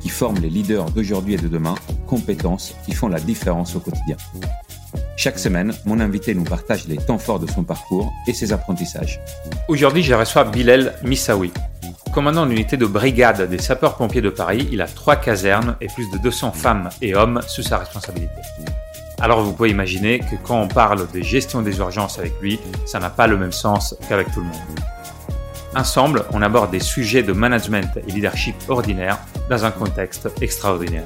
qui forme les leaders d'aujourd'hui et de demain, compétences qui font la différence au quotidien. Chaque semaine, mon invité nous partage les temps forts de son parcours et ses apprentissages. Aujourd'hui, je reçois Bilal Missaoui. Commandant d'unité de brigade des sapeurs-pompiers de Paris, il a trois casernes et plus de 200 femmes et hommes sous sa responsabilité. Alors vous pouvez imaginer que quand on parle de gestion des urgences avec lui, ça n'a pas le même sens qu'avec tout le monde. Ensemble, on aborde des sujets de management et leadership ordinaire dans un contexte extraordinaire.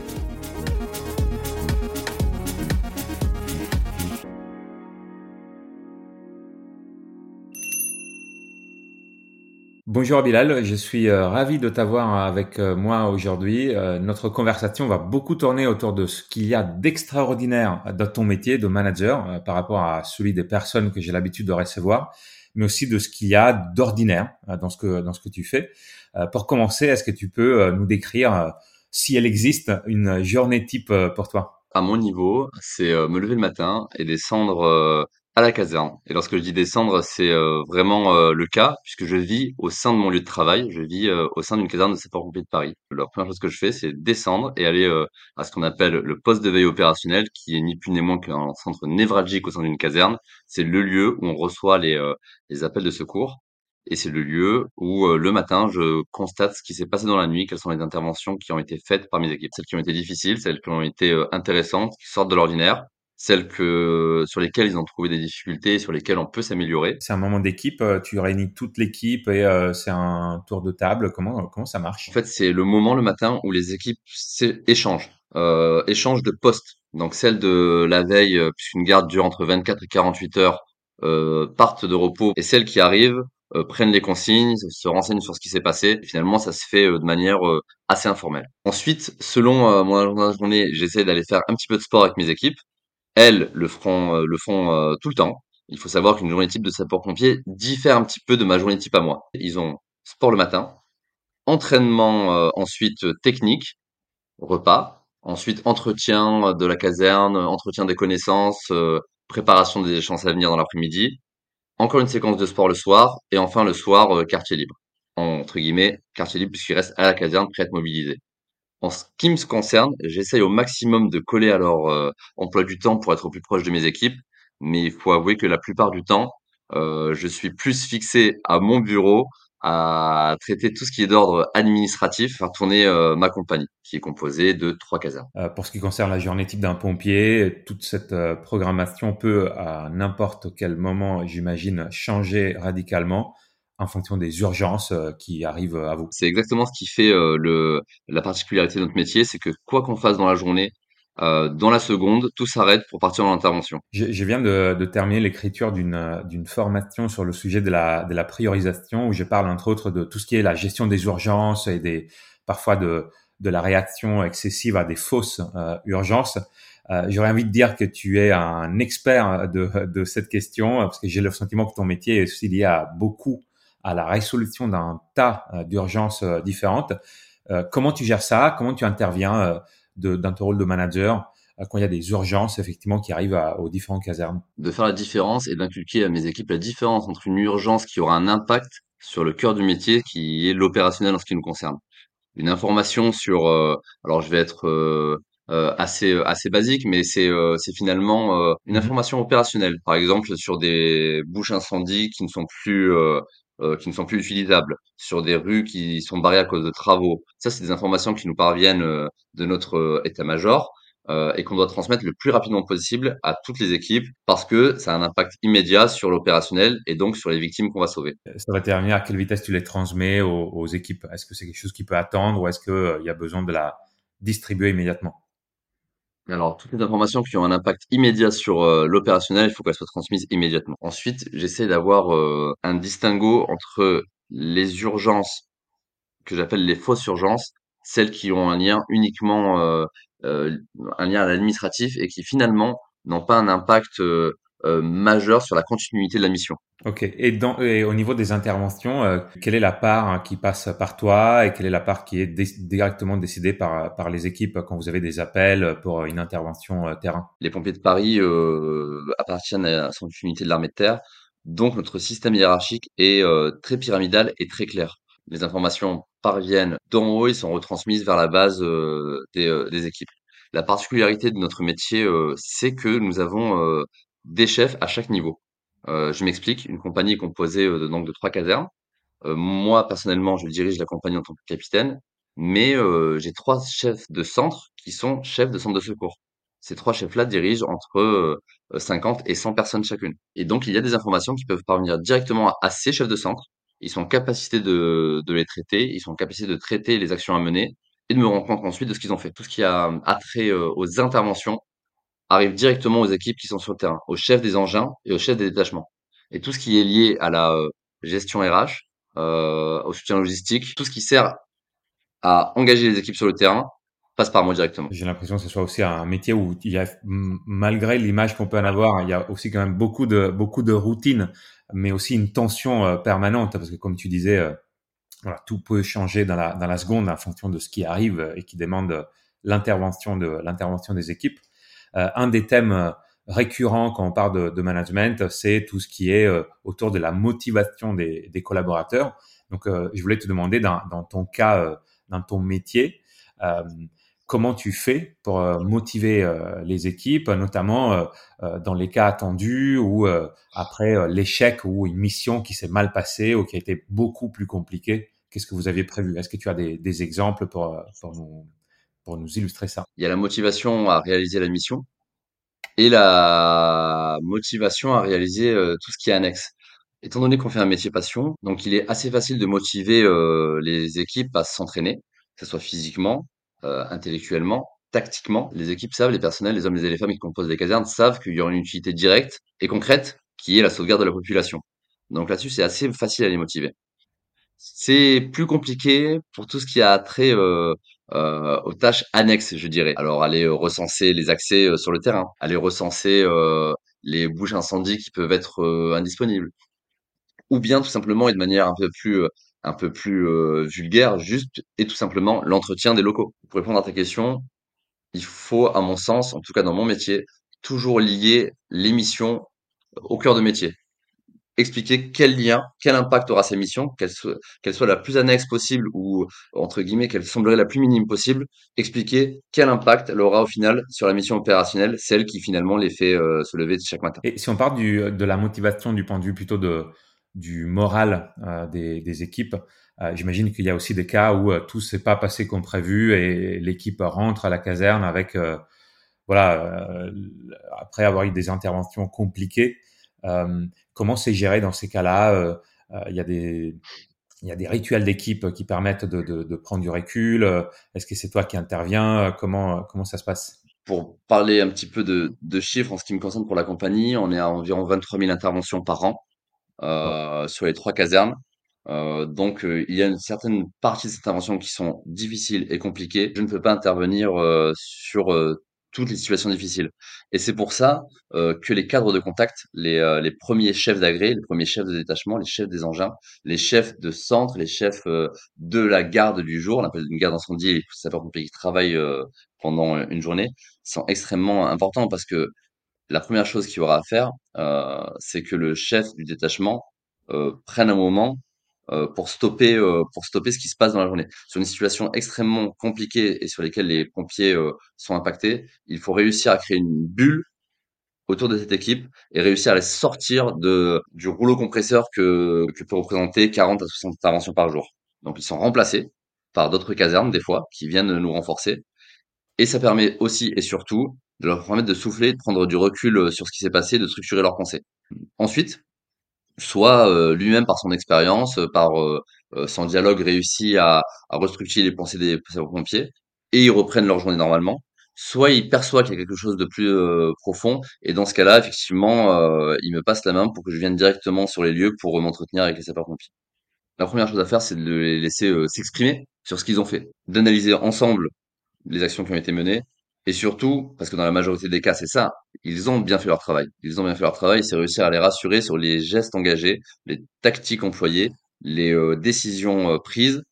Bonjour Bilal, je suis euh, ravi de t'avoir avec euh, moi aujourd'hui. Euh, notre conversation va beaucoup tourner autour de ce qu'il y a d'extraordinaire dans ton métier de manager par rapport à celui des personnes que j'ai l'habitude de recevoir, mais aussi de ce qu'il y a d'ordinaire dans ce que dans ce que tu fais. Pour commencer, est-ce que tu peux nous décrire si elle existe une journée type pour toi? À mon niveau, c'est me lever le matin et descendre à la caserne. Et lorsque je dis descendre, c'est euh, vraiment euh, le cas, puisque je vis au sein de mon lieu de travail. Je vis euh, au sein d'une caserne de sapeurs-pompiers de Paris. La première chose que je fais, c'est descendre et aller à ce qu'on appelle le poste de veille opérationnel, qui est ni plus ni moins qu'un centre névralgique au sein d'une caserne. C'est le lieu où on reçoit les, les appels de secours. Et c'est le lieu où le matin, je constate ce qui s'est passé dans la nuit, quelles sont les interventions qui ont été faites par mes équipes. Celles qui ont été difficiles, celles qui ont été intéressantes, qui sortent de l'ordinaire celles que sur lesquelles ils ont trouvé des difficultés, sur lesquelles on peut s'améliorer. C'est un moment d'équipe, euh, tu réunis toute l'équipe et euh, c'est un tour de table. Comment comment ça marche? En fait, c'est le moment le matin où les équipes échangent, euh, échangent de postes. Donc celle de la veille, euh, puisqu'une garde dure entre 24 et 48 heures, euh, partent de repos et celles qui arrivent euh, prennent les consignes, se renseignent sur ce qui s'est passé. Et finalement, ça se fait de manière assez informelle. Ensuite, selon mon journée, j'essaie d'aller faire un petit peu de sport avec mes équipes. Elles le euh, font euh, tout le temps. Il faut savoir qu'une journée type de sapeur-pompier diffère un petit peu de ma journée type à moi. Ils ont sport le matin, entraînement euh, ensuite technique, repas, ensuite entretien de la caserne, entretien des connaissances, préparation des échanges à venir dans l'après-midi, encore une séquence de sport le soir, et enfin le soir, quartier libre. Entre guillemets, quartier libre puisqu'il reste à la caserne prêt à être mobilisé. En ce qui me concerne, j'essaye au maximum de coller à leur euh, emploi du temps pour être au plus proche de mes équipes, mais il faut avouer que la plupart du temps, euh, je suis plus fixé à mon bureau à traiter tout ce qui est d'ordre administratif, faire tourner euh, ma compagnie, qui est composée de trois casernes. pour ce qui concerne la journée type d'un pompier, toute cette programmation peut à n'importe quel moment, j'imagine, changer radicalement en fonction des urgences euh, qui arrivent à vous. C'est exactement ce qui fait euh, le, la particularité de notre métier, c'est que quoi qu'on fasse dans la journée, euh, dans la seconde, tout s'arrête pour partir en intervention. Je, je viens de, de terminer l'écriture d'une d'une formation sur le sujet de la, de la priorisation, où je parle entre autres de tout ce qui est la gestion des urgences et des parfois de, de la réaction excessive à des fausses euh, urgences. Euh, J'aurais envie de dire que tu es un expert de, de cette question, parce que j'ai le sentiment que ton métier est aussi lié à beaucoup à la résolution d'un tas euh, d'urgences euh, différentes. Euh, comment tu gères ça? Comment tu interviens dans ton rôle de manager quand il y a des urgences effectivement qui arrivent aux différentes casernes? De faire la différence et d'inculquer à mes équipes la différence entre une urgence qui aura un impact sur le cœur du métier, qui est l'opérationnel en ce qui nous concerne. Une information sur, alors je vais être assez assez basique, mais c'est c'est finalement une mmh information opérationnelle. Par exemple sur des bouches incendies qui ne sont plus euh, qui ne sont plus utilisables, sur des rues qui sont barrées à cause de travaux. Ça, c'est des informations qui nous parviennent euh, de notre euh, état-major et qu'on doit transmettre le plus rapidement possible à toutes les équipes parce que ça a un impact immédiat sur l'opérationnel et donc sur les victimes qu'on va sauver. Ça va terminer à quelle vitesse tu les transmets aux, aux équipes Est-ce que c'est quelque chose qui peut attendre ou est-ce qu'il y a besoin de la distribuer immédiatement? Alors, toutes les informations qui ont un impact immédiat sur euh, l'opérationnel, il faut qu'elles soient transmises immédiatement. Ensuite, j'essaie d'avoir euh, un distinguo entre les urgences que j'appelle les fausses urgences celles qui ont un lien uniquement, euh, un lien à l'administratif et qui finalement n'ont pas un impact majeur sur la continuité de la mission. Ok. Et, dans, et au niveau des interventions, euh, quelle est la part hein, qui passe par toi et quelle est la part qui est directement décidée par, par les équipes quand vous avez des appels pour une intervention euh, terrain? Les pompiers de Paris euh, appartiennent à la unité de l'armée de terre, donc notre système hiérarchique est euh, très pyramidal et très clair. Les informations parviennent d'en haut et sont retransmises vers la base des, des, équipes. La particularité de notre métier, c'est que nous avons des chefs à chaque niveau. Euh, je m'explique, une compagnie est composée euh, de, donc de trois casernes. Euh, moi, personnellement, je dirige la compagnie en tant que capitaine, mais j'ai trois chefs de centre qui sont chefs de centre de secours. Ces trois chefs-là dirigent entre 50 et 100 personnes chacune. Et donc, il y a des informations qui peuvent parvenir directement à, ces chefs de centre. Ils sont en capacité de, de les traiter, ils sont en capacité de traiter les actions à mener et de me rendre compte ensuite de ce qu'ils ont fait. Tout ce qui a attrait aux interventions, arrive directement aux équipes qui sont sur le terrain, aux chefs des engins et aux chefs des détachements. Et tout ce qui est lié à la euh, gestion RH, euh, au soutien logistique, tout ce qui sert à engager les équipes sur le terrain passe par moi directement. J'ai l'impression que ce soit aussi un métier où il y a, malgré l'image qu'on peut en avoir, il y a aussi quand même beaucoup de beaucoup de routine, mais aussi une tension euh, permanente parce que comme tu disais, voilà, tout peut changer dans la dans la seconde en fonction de ce qui arrive et qui demande l'intervention de l'intervention des équipes. Euh, un des thèmes euh, récurrents quand on parle de, management, c'est tout ce qui est euh, autour de la motivation des, collaborateurs. Donc, je voulais te demander, dans, ton cas, dans ton métier, comment tu fais pour motiver les équipes, notamment dans les cas attendus ou après l'échec ou une mission qui s'est mal passée ou qui a été beaucoup plus compliquée? Qu'est-ce que vous aviez prévu? Est-ce que tu as des, exemples pour, nous, pour nous illustrer ça Il y a la motivation à réaliser la mission et la motivation à réaliser euh, tout ce qui est annexe. Étant donné qu'on fait un métier passion, donc il est assez facile de motiver euh, les équipes à s'entraîner, que ce soit physiquement, euh, intellectuellement, tactiquement. Les équipes savent, les personnels, les hommes et les femmes qui composent les casernes savent qu'il y aura une utilité directe et concrète qui est la sauvegarde de la population. Donc là-dessus, c'est assez facile à les motiver. C'est plus compliqué pour tout ce qui a trait aux tâches annexes, je dirais. Alors, aller recenser les accès sur le terrain, aller recenser les bouches incendies qui peuvent être indisponibles, ou bien tout simplement et de manière un peu plus un peu plus vulgaire, juste et tout simplement l'entretien des locaux. Pour répondre à ta question, il faut, à mon sens, en tout cas dans mon métier, toujours lier l'émission au cœur de métier expliquer quel lien, quel impact aura sa mission, qu'elle soit, la plus annexe possible ou, entre guillemets, qu'elle semblerait la plus minime possible, expliquer quel impact elle aura au final sur la mission opérationnelle, celle qui finalement les fait euh, se lever chaque matin. Et si on parle du, de la motivation du point de vue plutôt de, du moral euh, des, des, équipes, euh, j'imagine qu'il y a aussi des cas où tout s'est pas passé comme prévu et l'équipe rentre à la caserne avec, voilà, après avoir eu des interventions compliquées. Euh, comment c'est géré dans ces cas-là euh, euh, Il y a des il y a des rituels d'équipe qui permettent de, de, de, prendre du recul. Est-ce que c'est toi qui interviens Comment comment ça se passe? Pour parler un petit peu de, de, chiffres en ce qui me concerne pour la compagnie, on est à environ 23 000 interventions par an euh, sur les trois casernes. Euh, donc il y a une certaine partie de ces interventions qui sont difficiles et compliquées. Je ne peux pas intervenir sur toutes les situations difficiles. Et c'est pour ça euh, que les cadres de contact, les, euh, premiers chefs d'agré, les premiers chefs de détachement, les chefs des engins, les chefs de centre, les chefs euh, de la garde du jour, on appelle une garde incendie, les sapeurs-pompiers qui travaillent pendant une journée, sont extrêmement importants parce que la première chose qu'il aura à faire, c'est que le chef du détachement prenne un moment euh, pour stopper euh, pour stopper ce qui se passe dans la journée. Sur une situation extrêmement compliquée et sur lesquelles les pompiers euh, sont impactés, il faut réussir à créer une bulle autour de cette équipe et réussir à les sortir de du rouleau compresseur que que peut représenter 40 à 60 interventions par jour. Donc ils sont remplacés par d'autres casernes des fois qui viennent nous renforcer et ça permet aussi et surtout de leur permettre de souffler, de prendre du recul sur ce qui s'est passé, de structurer leurs pensées. Ensuite, soit euh, lui-même par son expérience, euh, par euh, son dialogue réussi à, à restructurer les pensées des pompiers et ils reprennent leur journée normalement. Soit il perçoit qu'il y a quelque chose de plus profond et dans ce cas-là, effectivement, il me passe la main pour que je vienne directement sur les lieux pour m'entretenir avec les sapeurs-pompiers. La première chose à faire, c'est de les laisser s'exprimer sur ce qu'ils ont fait, d'analyser ensemble les actions qui ont été menées, et surtout, parce que dans la majorité des cas, c'est ça, ils ont bien fait leur travail. Ils ont bien fait leur travail, c'est réussir à les rassurer sur les gestes engagés, les tactiques employées, les euh, décisions euh, prises,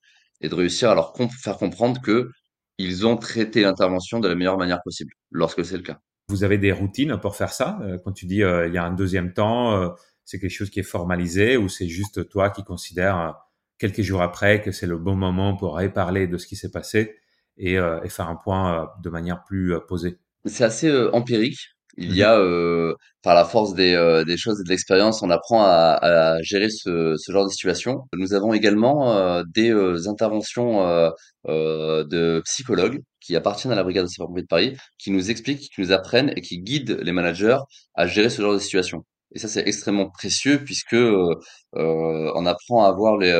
et de réussir à leur faire comprendre que ils ont traité l'intervention de la meilleure manière possible, lorsque c'est le cas. Vous avez des routines pour faire ça euh, Quand tu dis il y a un deuxième temps, c'est quelque chose qui est formalisé ou c'est juste toi qui considères quelques jours après que c'est le bon moment pour reparler de ce qui s'est passé? Et, et, faire un point de manière plus posée C'est assez empirique. Il y a, euh, par la force des, euh, des choses et de l'expérience, on apprend à, à gérer ce, ce, genre de situation. Nous avons également euh, des interventions de psychologues qui appartiennent à la brigade de sapeurs-pompiers de Paris, qui nous expliquent, qui nous apprennent et qui guident les managers à gérer ce genre de situation. Et ça, c'est extrêmement précieux puisque euh, on apprend à avoir les,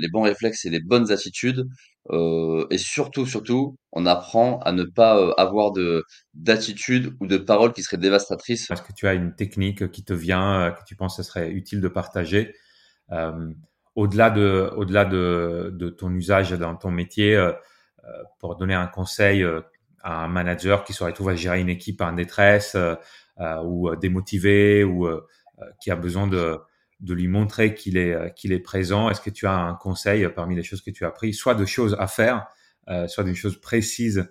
les bons réflexes et les bonnes attitudes euh, et surtout, surtout, on apprend à ne pas euh, avoir de d'attitude ou de paroles qui seraient dévastatrices. Est-ce que tu as une technique qui te vient, euh, que tu penses que ce serait utile de partager euh, au-delà de au-delà de, de ton usage dans ton métier pour donner un conseil à un manager qui serait trouvé à gérer une équipe en détresse ou démotivé ou qui a besoin de de lui montrer qu'il est euh, qu'il est présent Est-ce que tu as un conseil parmi les choses que tu as appris, soit de choses à faire, euh, soit d'une chose précise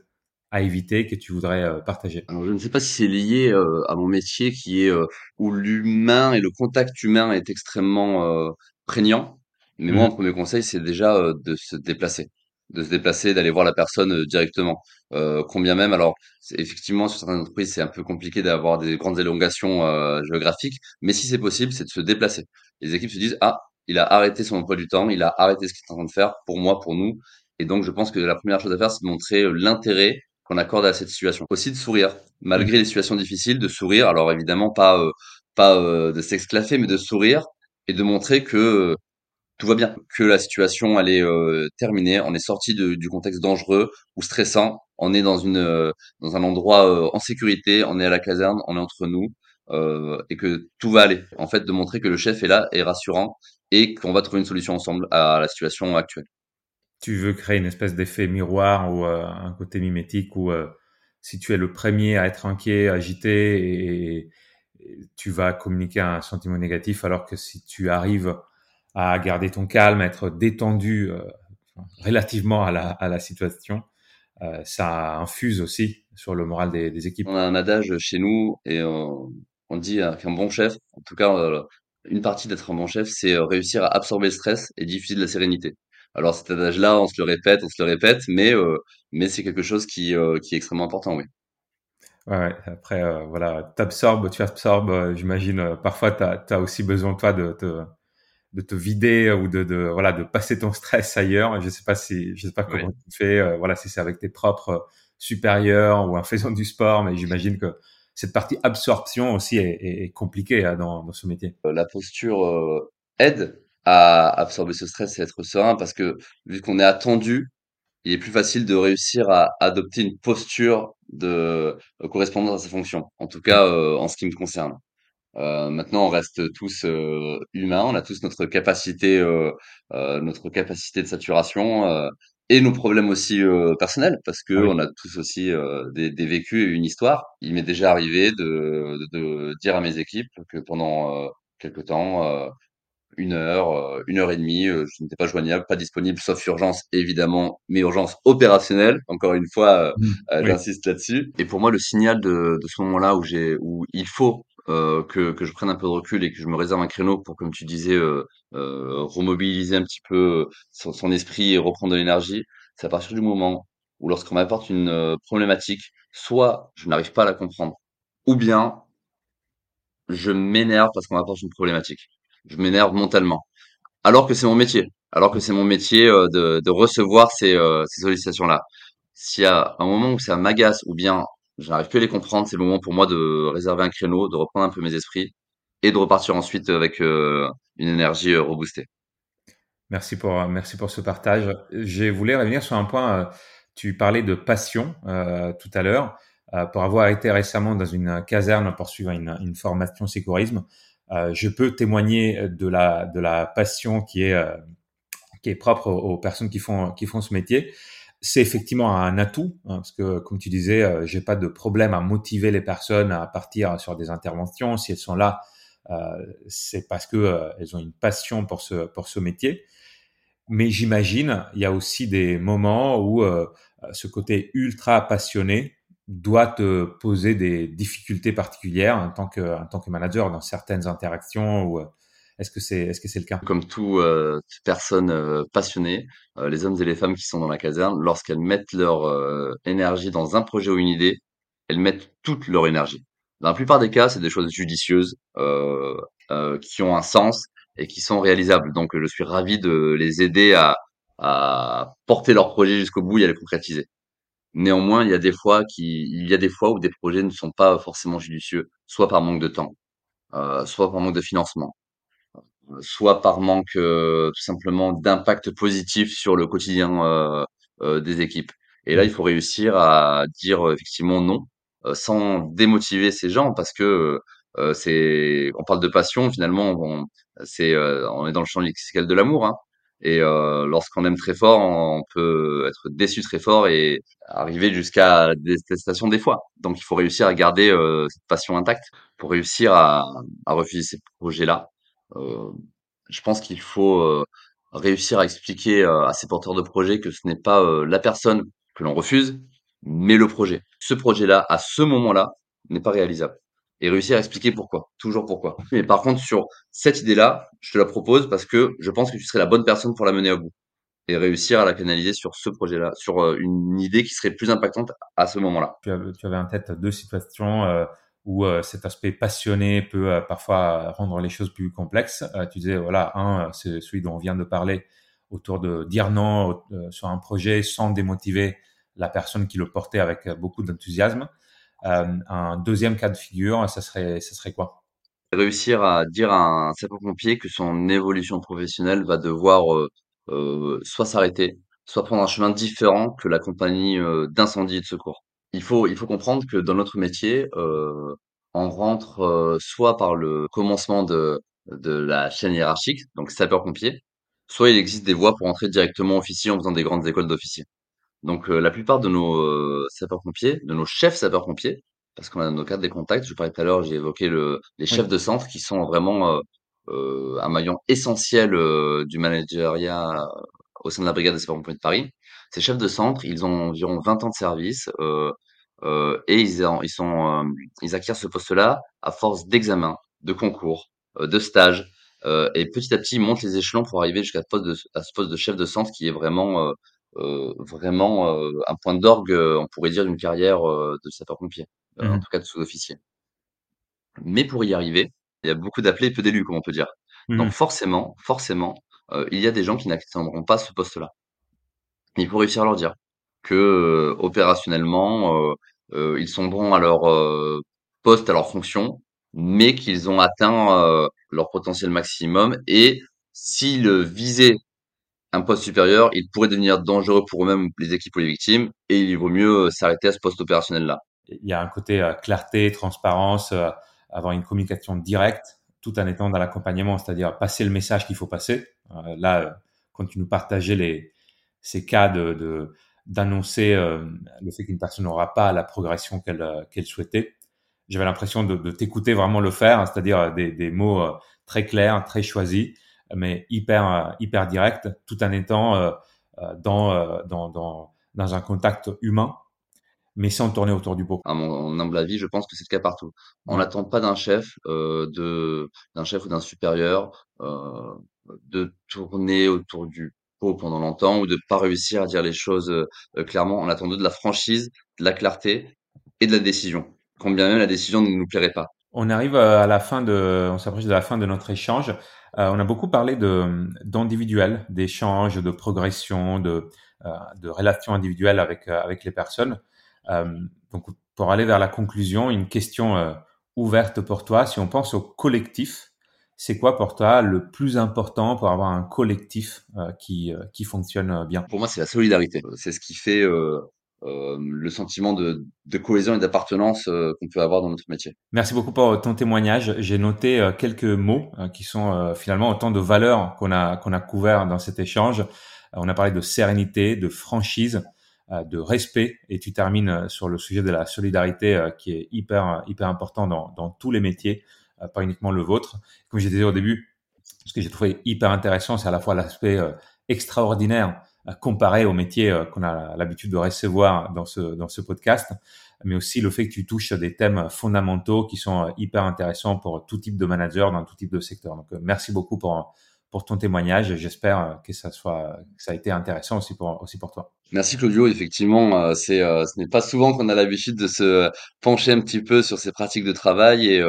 à éviter que tu voudrais euh, partager? Alors, je ne sais pas si c'est lié à mon métier qui est où l'humain et le contact humain est extrêmement prégnant. Mais moi, mmh. mon premier conseil, c'est déjà de se déplacer de se déplacer, d'aller voir la personne euh, directement. Euh, combien même, alors effectivement sur certaines entreprises c'est un peu compliqué d'avoir des grandes élongations euh, géographiques, mais si c'est possible, c'est de se déplacer. Les équipes se disent ah il a arrêté son emploi du temps, il a arrêté ce qu'il est en train de faire pour moi, pour nous, et donc je pense que la première chose à faire c'est de montrer euh, l'intérêt qu'on accorde à cette situation. Aussi de sourire, malgré les situations difficiles, de sourire. Alors évidemment pas euh, pas de s'exclaffer, mais de sourire et de montrer que tout va bien, que la situation elle est euh, terminée, on est sorti du contexte dangereux ou stressant, on est dans une euh, dans un endroit euh, en sécurité, on est à la caserne, on est entre nous et que tout va aller. En fait, de montrer que le chef est là, est rassurant et qu'on va trouver une solution ensemble à la situation actuelle. Tu veux créer une espèce d'effet miroir ou un côté mimétique où si tu es le premier à être inquiet, agité et tu vas communiquer un sentiment négatif alors que si tu arrives à garder ton calme, à être détendu euh, relativement à la, à la situation, euh, ça infuse aussi sur le moral des, des, équipes. On a un adage chez nous et on, on dit qu'un bon chef, en tout cas, euh, une partie d'être un bon chef, c'est réussir à absorber le stress et diffuser de la sérénité. Alors cet adage-là, on se le répète, on se le répète, mais mais c'est quelque chose qui qui est extrêmement important, oui. Ouais, après voilà, t'absorbes, tu absorbes, j'imagine parfois tu as, aussi besoin toi de te de te vider ou de, de, voilà de passer ton stress ailleurs. Je sais pas si je sais pas comment tu fais. Euh, voilà si c'est avec tes propres supérieurs ou en faisant du sport, mais j'imagine que cette partie absorption aussi est, est, compliquée hein, dans, dans, ce métier. Euh, la posture euh, aide à absorber ce stress et être serein parce que vu qu'on est attendu, il est plus facile de réussir à adopter une posture de correspondance à sa fonction. En tout cas, en ce qui me concerne. Euh, maintenant, on reste tous euh, humains, on a tous notre capacité, euh, notre capacité de saturation et nos problèmes aussi personnels, parce que on a tous aussi des, des, vécus et une histoire. Il m'est déjà arrivé de, de, de, dire à mes équipes que pendant quelque temps, une heure, une heure et demie, je n'étais pas joignable, pas disponible, sauf urgence évidemment, mais urgence opérationnelle. Encore une fois, mmh. j'insiste là-dessus. Et pour moi, le signal de, de ce moment-là où j'ai, où il faut euh, que, que je prenne un peu de recul et que je me réserve un créneau pour, comme tu disais, euh, euh, remobiliser un petit peu son, son, esprit et reprendre de l'énergie, c'est à partir du moment où lorsqu'on m'apporte une problématique, soit je n'arrive pas à la comprendre, ou bien je m'énerve parce qu'on m'apporte une problématique. Je m'énerve mentalement. Alors que c'est mon métier. Alors que c'est mon métier de, de recevoir ces, ces sollicitations-là. S'il y a un moment où ça m'agace, ou bien je n'arrive plus à les comprendre. C'est le moment pour moi de réserver un créneau, de reprendre un peu mes esprits et de repartir ensuite avec euh, une énergie euh, reboostée. Merci pour, merci pour ce partage. Je voulais revenir sur un point. Euh, tu parlais de passion tout à l'heure. pour avoir été récemment dans une caserne poursuivant une, une formation sécurisme, je peux témoigner de la, de la passion qui est, qui est propre aux, personnes qui font qui font ce métier. C'est effectivement un atout hein, parce que, comme tu disais, euh, j'ai pas de problème à motiver les personnes à partir sur des interventions si elles sont là. Euh, c'est parce que euh, elles ont une passion pour ce pour ce métier. Mais j'imagine, il y a aussi des moments où ce côté ultra passionné doit te poser des difficultés particulières en tant que en tant que manager dans certaines interactions ou est-ce que c'est est-ce que c'est le cas? Comme toute euh, personne euh, passionnée, euh, les hommes et les femmes qui sont dans la caserne, lorsqu'elles mettent leur énergie dans un projet ou une idée, elles mettent toute leur énergie. Dans la plupart des cas, c'est des choses judicieuses qui ont un sens et qui sont réalisables. Donc, je suis ravi de les aider à, à porter leur projet jusqu'au bout et à les concrétiser. Néanmoins, il y a des fois qui, il y a des fois où des projets ne sont pas forcément judicieux, soit par manque de temps, soit par manque de financement, soit par manque euh, tout simplement d'impact positif sur le quotidien euh, euh, des équipes. Et là, il faut réussir à dire effectivement non, sans démotiver ces gens, parce que c'est, on parle de passion finalement, on, c'est, on est dans le champ lexical de l'amour, hein. Et lorsqu'on aime très fort, on peut être déçu très fort et arriver jusqu'à la détestation des fois. Donc, il faut réussir à garder cette passion intacte pour réussir à, à refuser ces projets-là euh, je pense qu'il faut euh, réussir à expliquer euh, à ces porteurs de projets que ce n'est pas la personne que l'on refuse, mais le projet. Ce projet-là, à ce moment-là, n'est pas réalisable. Et réussir à expliquer pourquoi, toujours pourquoi. Mais par contre, sur cette idée-là, je te la propose parce que je pense que tu serais la bonne personne pour la mener à bout. Et réussir à la canaliser sur ce projet-là, sur une idée qui serait plus impactante à ce moment-là. Tu avais en tête deux situations où euh, cet aspect passionné peut euh, parfois rendre les choses plus complexes. Euh, tu disais, voilà, un, c'est celui dont on vient de parler, autour de dire non sur un projet sans démotiver la personne qui le portait avec beaucoup d'enthousiasme. un deuxième cas de figure, ça serait, ça serait quoi? Réussir à dire à un sapeur-pompier que son évolution professionnelle va devoir soit s'arrêter, soit prendre un chemin différent que la compagnie d'incendie et de secours il faut il faut comprendre que dans notre métier, on rentre, heu, soit par le commencement de de la chaîne hiérarchique, donc sapeur-pompier, soit il existe des voies pour entrer directement officier en faisant des grandes écoles d'officiers. Donc, heu, la plupart de nos, heu, sapeurs-pompiers, de nos chefs sapeurs-pompiers, parce qu'on a nos cadres des contacts, je parlais tout à l'heure, j'ai évoqué le les chefs de centre qui sont vraiment, heu, un maillon essentiel, heu, du manageriat au sein de la brigade des sapeurs-pompiers de Paris. Ces chefs de centre, ils ont environ 20 ans de service, heu euh, et ils, ils sont, euh, ils acquièrent ce poste-là à force d'examens, de concours, euh, de stages, et petit à petit, ils montent les échelons pour arriver jusqu'à ce poste de, à ce poste de chef de centre qui est vraiment, vraiment un point d'orgue, on pourrait dire, d'une carrière de sapeur-pompier, en mmh tout cas de sous-officier. Mais pour y arriver, il y a beaucoup d'appelés et peu d'élus, comme on peut dire. Mmh Donc forcément, forcément, il y a des gens qui n'atteindront pas ce poste-là. Il faut réussir à leur dire que opérationnellement, euh, ils sont bons à leur euh, poste, à leur fonction, mais qu'ils ont atteint euh, leur potentiel maximum et s'ils visaient un poste supérieur, ils pourraient devenir dangereux pour eux-mêmes, les équipes ou les victimes, et il vaut mieux s'arrêter à ce poste opérationnel-là. Il y a un côté clarté, transparence, avoir une communication directe, tout en étant dans l'accompagnement, c'est-à-dire passer le message qu'il faut passer. là, quand tu nous partageais ces cas de d'annoncer euh, le fait qu'une personne n'aura pas la progression qu'elle euh, qu'elle souhaitait. J'avais l'impression de, de t'écouter vraiment le faire, c'est-à-dire des, des mots euh, très clairs, très choisis, mais hyper hyper directs, tout en étant dans, dans, dans, dans un contact humain, mais sans tourner autour du pot. À mon humble avis, je pense que c'est le cas partout. On n'attend pas d'un chef, euh, de d'un chef ou d'un supérieur, euh, de tourner autour du pendant longtemps ou de pas réussir à dire les choses euh, clairement. On attend de la franchise, de la clarté et de la décision. Combien même la décision ne nous plairait pas. On arrive euh, à la fin de, on s'approche de la fin de notre échange. Euh, on a beaucoup parlé de d'individuel, d'échanges, de progression, de de relations individuelles avec avec les personnes. donc pour aller vers la conclusion, une question ouverte pour toi. Si on pense au collectif, c'est quoi pour toi le plus important pour avoir un collectif euh, qui, euh, qui fonctionne euh, bien? Pour moi, c'est la solidarité. C'est ce qui fait le sentiment de, de cohésion et d'appartenance qu'on peut avoir dans notre métier. Merci beaucoup pour ton témoignage. J'ai noté quelques mots qui sont finalement autant de valeurs qu'on a qu'on a couvert dans cet échange. on a parlé de sérénité, de franchise, de respect, et tu termines sur le sujet de la solidarité qui est hyper hyper important dans, dans tous les métiers, pas uniquement le vôtre. Comme je disais au début, ce que j'ai trouvé hyper intéressant, c'est à la fois l'aspect extraordinaire comparé au métier euh, qu'on a l'habitude de recevoir dans ce, dans ce podcast, mais aussi le fait que tu touches des thèmes fondamentaux qui sont euh, hyper intéressants pour tout type de manager dans tout type de secteur. Donc, euh, merci beaucoup pour, pour ton témoignage. J'espère que ça soit, que ça a été intéressant aussi pour, aussi pour toi. Merci Claudio. Effectivement, c'est, ce n'est pas souvent qu'on a l'habitude de se pencher un petit peu sur ces pratiques de travail et,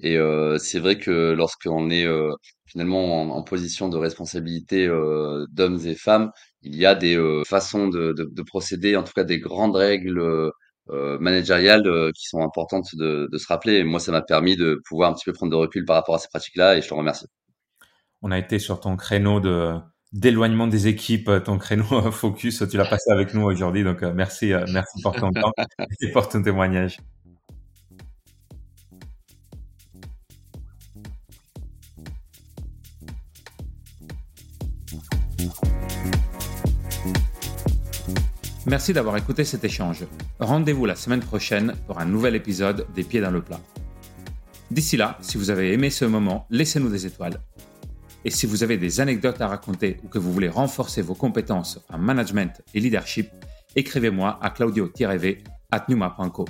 et c'est vrai que lorsqu'on est finalement en, position de responsabilité d'hommes et femmes, il y a des façons de, de, de, procéder, en tout cas des grandes règles euh, managériales qui sont importantes de, de se rappeler. Et moi, ça m'a permis de pouvoir un petit peu prendre de recul par rapport à ces pratiques-là et je te remercie. On a été sur ton créneau de d'éloignement des équipes, ton créneau focus, tu l'as passé avec nous aujourd'hui. Donc merci, merci pour ton temps et pour ton témoignage. Merci d'avoir écouté cet échange. Rendez-vous la semaine prochaine pour un nouvel épisode des Pieds dans le plat. D'ici là, si vous avez aimé ce moment, laissez-nous des étoiles. Et si vous avez des anecdotes à raconter ou que vous voulez renforcer vos compétences en management et leadership, écrivez-moi à claudio-v at numa.co.